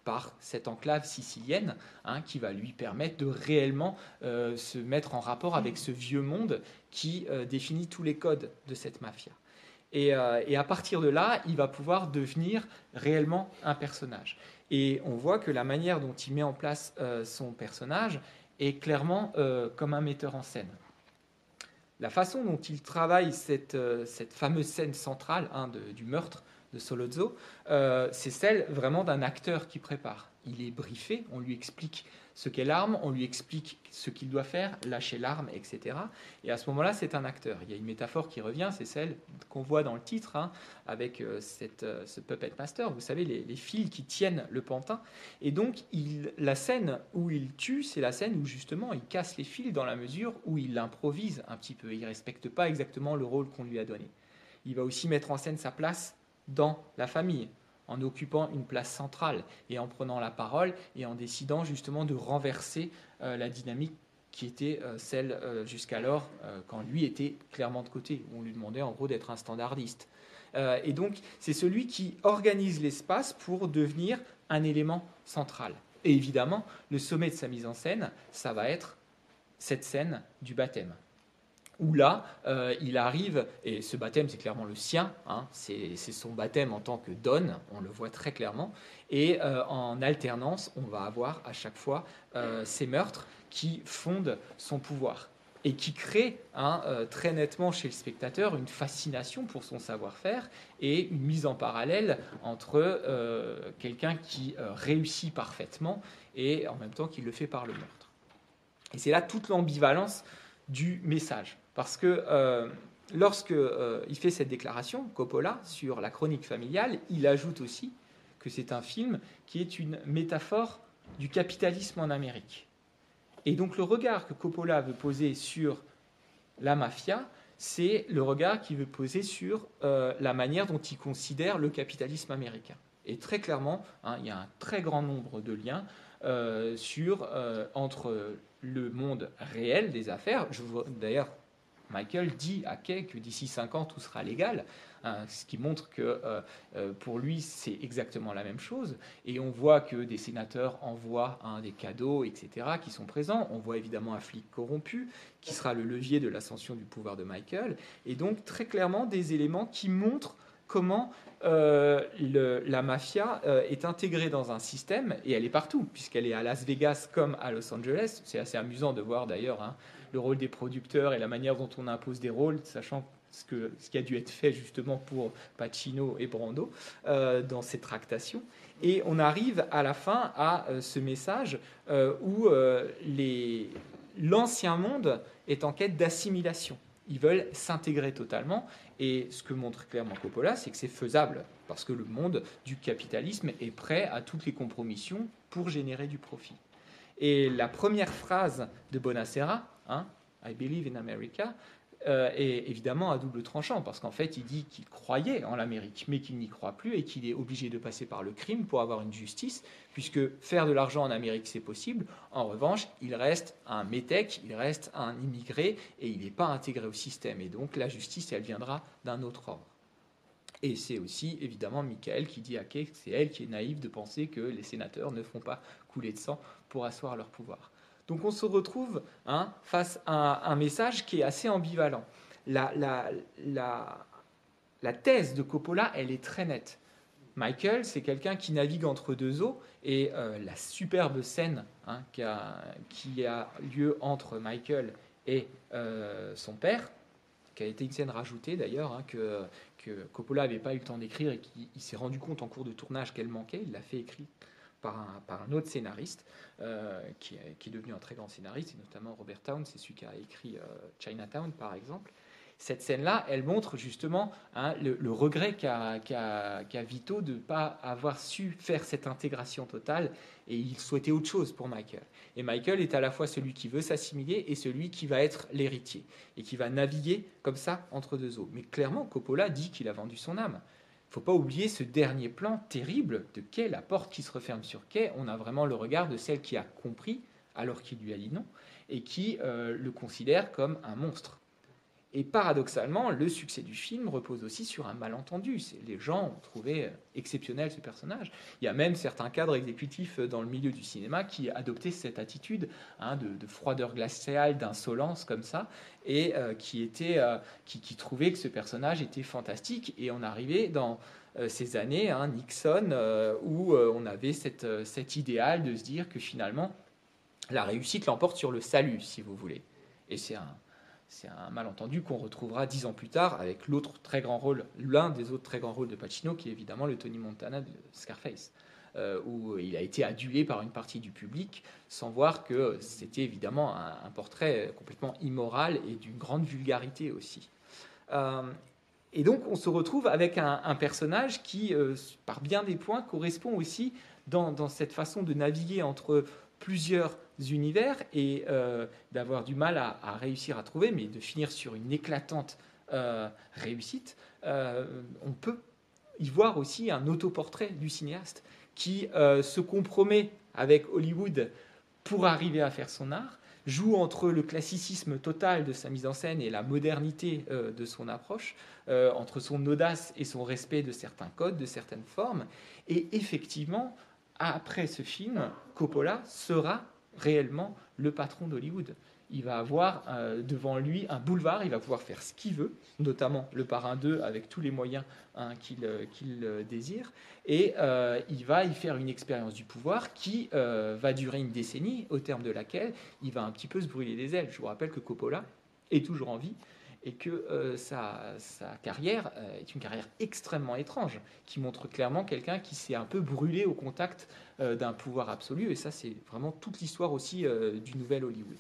par cette enclave sicilienne hein, qui va lui permettre de réellement se mettre en rapport avec ce vieux monde qui définit tous les codes de cette mafia. Euh, et, à partir de là, il va pouvoir devenir réellement un personnage. Et on voit que la manière dont il met en place euh, son personnage est clairement euh, comme un metteur en scène. La façon dont il travaille cette, fameuse scène centrale hein, du meurtre de Solozzo, c'est celle vraiment d'un acteur qui prépare. Il est briefé, on lui explique ce qu'est l'arme, on lui explique ce qu'il doit faire, lâcher l'arme, etc. Et à ce moment-là, c'est un acteur. Il y a une métaphore qui revient, c'est celle qu'on voit dans le titre, hein, avec euh, cette, euh, ce puppet master, vous savez, les, fils qui tiennent le pantin. Et donc, il, la scène où il tue, c'est la scène où justement il casse les fils dans la mesure où il improvise un petit peu. Il respecte pas exactement le rôle qu'on lui a donné. Il va aussi mettre en scène sa place dans la famille en occupant une place centrale et en prenant la parole et en décidant justement de renverser euh, la dynamique qui était euh, celle euh, jusqu'alors quand lui était clairement de côté. On lui demandait en gros d'être un standardiste. et donc c'est celui qui organise l'espace pour devenir un élément central. Et évidemment, le sommet de sa mise en scène, ça va être cette scène du baptême où là, euh, il arrive, et ce baptême, c'est clairement le sien, hein, c'est son baptême en tant que donne, on le voit très clairement, et euh, en alternance, on va avoir à chaque fois euh, ces meurtres qui fondent son pouvoir et qui créent hein, très nettement chez le spectateur une fascination pour son savoir-faire et une mise en parallèle entre quelqu'un qui réussit parfaitement et en même temps qui le fait par le meurtre. Et c'est là toute l'ambivalence du message. Parce que euh, lorsque euh, fait cette déclaration, Coppola, sur la chronique familiale, il ajoute aussi que c'est un film qui est une métaphore du capitalisme en Amérique. Et donc le regard que Coppola veut poser sur la mafia, c'est le regard qu'il veut poser sur euh, la manière dont il considère le capitalisme américain. Et très clairement, hein, il y a un très grand nombre de liens sur, entre le monde réel des affaires. D'ailleurs Michael dit à Kay que d'ici 5 ans, tout sera légal, hein, ce qui montre que euh, euh, pour lui, c'est exactement la même chose. Et on voit que des sénateurs envoient hein, des cadeaux, etc., qui sont présents. On voit évidemment un flic corrompu, qui sera le levier de l'ascension du pouvoir de Michael. Et donc, très clairement, des éléments qui montrent comment euh, la mafia est intégrée dans un système, et elle est partout, puisqu'elle est à Las Vegas comme à Los Angeles. C'est assez amusant de voir d'ailleurs hein, le rôle des producteurs et la manière dont on impose des rôles, sachant ce, que, ce qui a dû être fait justement pour Pacino et Brando euh, dans ces tractations. Et on arrive à la fin à euh, ce message euh, où les, l'ancien monde est en quête d'assimilation. Ils veulent s'intégrer totalement. Et ce que montre clairement Coppola, c'est que c'est faisable, parce que le monde du capitalisme est prêt à toutes les compromissions pour générer du profit. Et la première phrase de Bonacera, hein, I believe in America, euh, est évidemment à double tranchant, parce qu'en fait, il dit qu'il croyait en l'Amérique, mais qu'il n'y croit plus et qu'il est obligé de passer par le crime pour avoir une justice, puisque faire de l'argent en Amérique, c'est possible. En revanche, il reste un métèque, il reste un immigré, et il n'est pas intégré au système. Et donc, la justice, elle viendra d'un autre ordre. Et c'est aussi évidemment Michael qui dit à Kay que c'est elle qui est naïve de penser que les sénateurs ne font pas couler de sang pour asseoir leur pouvoir. Donc on se retrouve hein, face à un message qui est assez ambivalent. La, thèse de Coppola, elle est très nette. Michael, c'est quelqu'un qui navigue entre deux eaux, et euh, la superbe scène hein, qui, a, lieu entre Michael et euh, son père, qui a été une scène rajoutée d'ailleurs, hein, que, que, Coppola n'avait pas eu le temps d'écrire et qu'il s'est rendu compte en cours de tournage qu'elle manquait, il l'a fait écrire par un, autre scénariste, euh, qui, est devenu un très grand scénariste, et notamment Robert Town, c'est celui qui a écrit euh, Chinatown, par exemple. Cette scène-là, elle montre justement hein, le, regret qu'a Vito de ne pas avoir su faire cette intégration totale, et il souhaitait autre chose pour Michael. Et Michael est à la fois celui qui veut s'assimiler et celui qui va être l'héritier, et qui va naviguer comme ça entre deux eaux. Mais clairement, Coppola dit qu'il a vendu son âme faut pas oublier ce dernier plan terrible de Kay, la porte qui se referme sur Kay. On a vraiment le regard de celle qui a compris alors qu'il lui a dit non et qui euh, le considère comme un monstre. Et paradoxalement, le succès du film repose aussi sur un malentendu. Les gens ont trouvé euh, exceptionnel ce personnage. Il y a même certains cadres exécutifs euh, dans le milieu du cinéma qui adoptaient cette attitude hein, de, froideur glaciale, d'insolence comme ça, et euh, qui, trouvaient que ce personnage était fantastique. Et on arrivait dans ces années, hein, Nixon, où on avait cet idéal de se dire que finalement, la réussite l'emporte sur le salut, si vous voulez. Et c'est un c'est un malentendu qu'on retrouvera dix ans plus tard avec l'autre très grand rôle, l'un des autres très grands rôles de Pacino, qui est évidemment le Tony Montana de Scarface, euh, où il a été adulé par une partie du public, sans voir que c'était évidemment un, portrait complètement immoral et d'une grande vulgarité aussi. Euh, et donc on se retrouve avec un, personnage qui, euh, par bien des points, correspond aussi dans, dans, cette façon de naviguer entre plusieurs univers et euh, d'avoir du mal à, réussir à trouver, mais de finir sur une éclatante euh, réussite, euh, on peut y voir aussi un autoportrait du cinéaste qui se compromet avec Hollywood pour arriver à faire son art, joue entre le classicisme total de sa mise en scène et la modernité de son approche, entre son audace et son respect de certains codes, de certaines formes. Et effectivement, après ce film, Coppola sera réellement le patron d'Hollywood. Il va avoir euh, devant lui un boulevard, il va pouvoir faire ce qu'il veut, notamment le parrain 2 avec tous les moyens hein, qu'il euh, euh, désire, et il va y faire une expérience du pouvoir qui va durer une décennie, au terme de laquelle il va un petit peu se brûler les ailes. Je vous rappelle que Coppola est toujours en vie, et que sa, carrière est une carrière extrêmement étrange, qui montre clairement quelqu'un qui s'est un peu brûlé au contact d'un pouvoir absolu, et ça c'est vraiment toute l'histoire aussi du nouvel Hollywood.